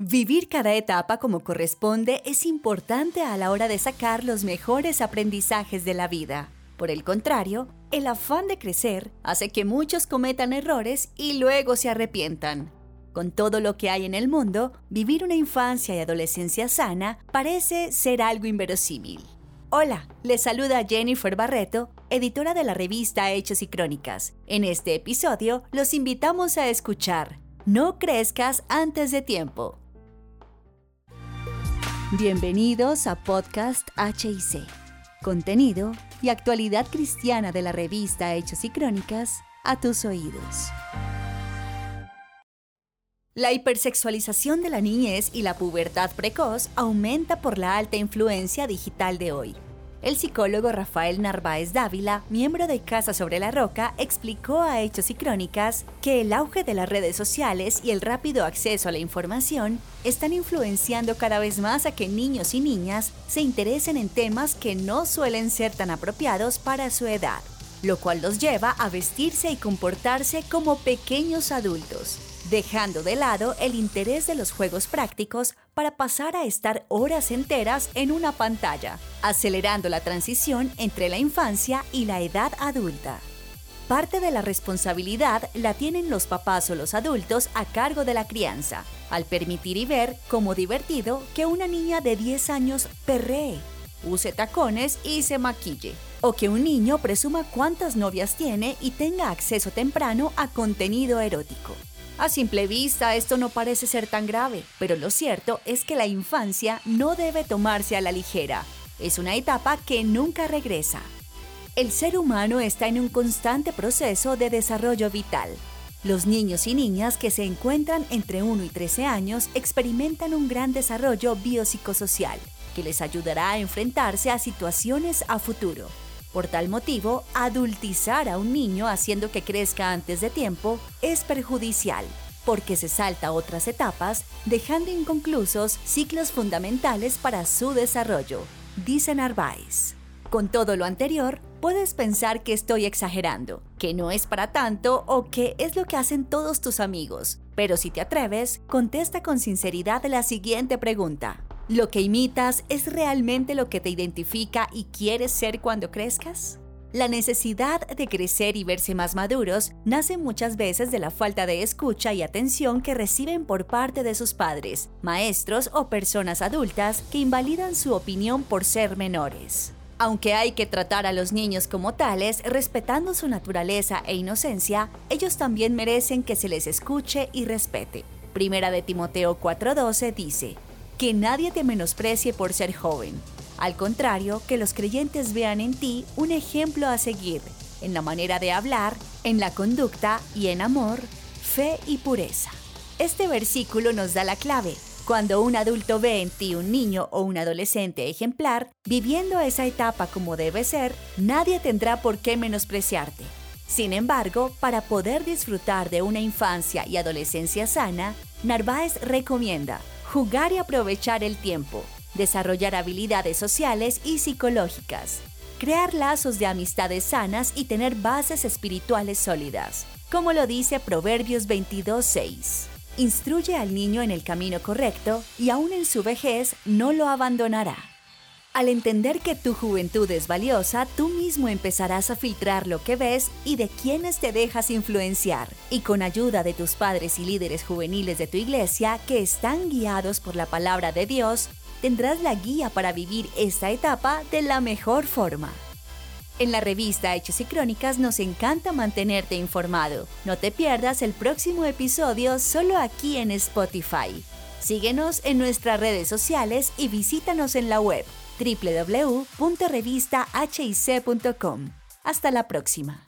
Vivir cada etapa como corresponde es importante a la hora de sacar los mejores aprendizajes de la vida. Por el contrario, el afán de crecer hace que muchos cometan errores y luego se arrepientan. Con todo lo que hay en el mundo, vivir una infancia y adolescencia sana parece ser algo inverosímil. Hola, les saluda Jennifer Barreto, editora de la revista Hechos y Crónicas. En este episodio los invitamos a escuchar No crezcas antes de tiempo, Bienvenidos a Podcast HIC, contenido y actualidad cristiana de la revista Hechos y Crónicas a tus oídos. La hipersexualización de la niñez y la pubertad precoz aumenta por la alta influencia digital de hoy el psicólogo Rafael Narváez Dávila, miembro de Casa sobre la Roca, explicó a Hechos y Crónicas que el auge de las redes sociales y el rápido acceso a la información están influenciando cada vez más a que niños y niñas se interesen en temas que no suelen ser tan apropiados para su edad, lo cual los lleva a vestirse y comportarse como pequeños adultos dejando de lado el interés de los juegos prácticos para pasar a estar horas enteras en una pantalla, acelerando la transición entre la infancia y la edad adulta. Parte de la responsabilidad la tienen los papás o los adultos a cargo de la crianza, al permitir y ver como divertido que una niña de 10 años perree, use tacones y se maquille, o que un niño presuma cuántas novias tiene y tenga acceso temprano a contenido erótico. A simple vista esto no parece ser tan grave, pero lo cierto es que la infancia no debe tomarse a la ligera. Es una etapa que nunca regresa. El ser humano está en un constante proceso de desarrollo vital. Los niños y niñas que se encuentran entre 1 y 13 años experimentan un gran desarrollo biopsicosocial que les ayudará a enfrentarse a situaciones a futuro. Por tal motivo, adultizar a un niño haciendo que crezca antes de tiempo es perjudicial, porque se salta otras etapas, dejando inconclusos ciclos fundamentales para su desarrollo, dice Narváez. Con todo lo anterior, puedes pensar que estoy exagerando, que no es para tanto o que es lo que hacen todos tus amigos. Pero si te atreves, contesta con sinceridad la siguiente pregunta. ¿Lo que imitas es realmente lo que te identifica y quieres ser cuando crezcas? La necesidad de crecer y verse más maduros nace muchas veces de la falta de escucha y atención que reciben por parte de sus padres, maestros o personas adultas que invalidan su opinión por ser menores. Aunque hay que tratar a los niños como tales, respetando su naturaleza e inocencia, ellos también merecen que se les escuche y respete. Primera de Timoteo 4:12 dice, que nadie te menosprecie por ser joven. Al contrario, que los creyentes vean en ti un ejemplo a seguir, en la manera de hablar, en la conducta y en amor, fe y pureza. Este versículo nos da la clave. Cuando un adulto ve en ti un niño o un adolescente ejemplar, viviendo esa etapa como debe ser, nadie tendrá por qué menospreciarte. Sin embargo, para poder disfrutar de una infancia y adolescencia sana, Narváez recomienda jugar y aprovechar el tiempo, desarrollar habilidades sociales y psicológicas, crear lazos de amistades sanas y tener bases espirituales sólidas, como lo dice Proverbios 22.6. Instruye al niño en el camino correcto y aún en su vejez no lo abandonará. Al entender que tu juventud es valiosa, tú mismo empezarás a filtrar lo que ves y de quiénes te dejas influenciar. Y con ayuda de tus padres y líderes juveniles de tu iglesia que están guiados por la palabra de Dios, tendrás la guía para vivir esta etapa de la mejor forma. En la revista Hechos y Crónicas nos encanta mantenerte informado. No te pierdas el próximo episodio solo aquí en Spotify. Síguenos en nuestras redes sociales y visítanos en la web www.revistahic.com. Hasta la próxima.